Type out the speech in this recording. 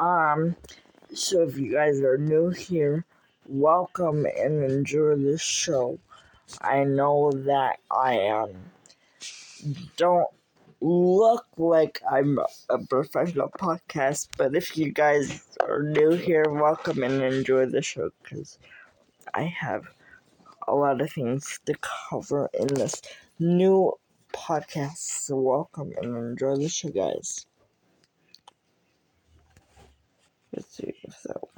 Um, so if you guys are new here, welcome and enjoy this show. I know that I um don't look like I'm a professional podcast, but if you guys are new here, welcome and enjoy the show because I have a lot of things to cover in this new podcast. So welcome and enjoy the show, guys. Let's see if.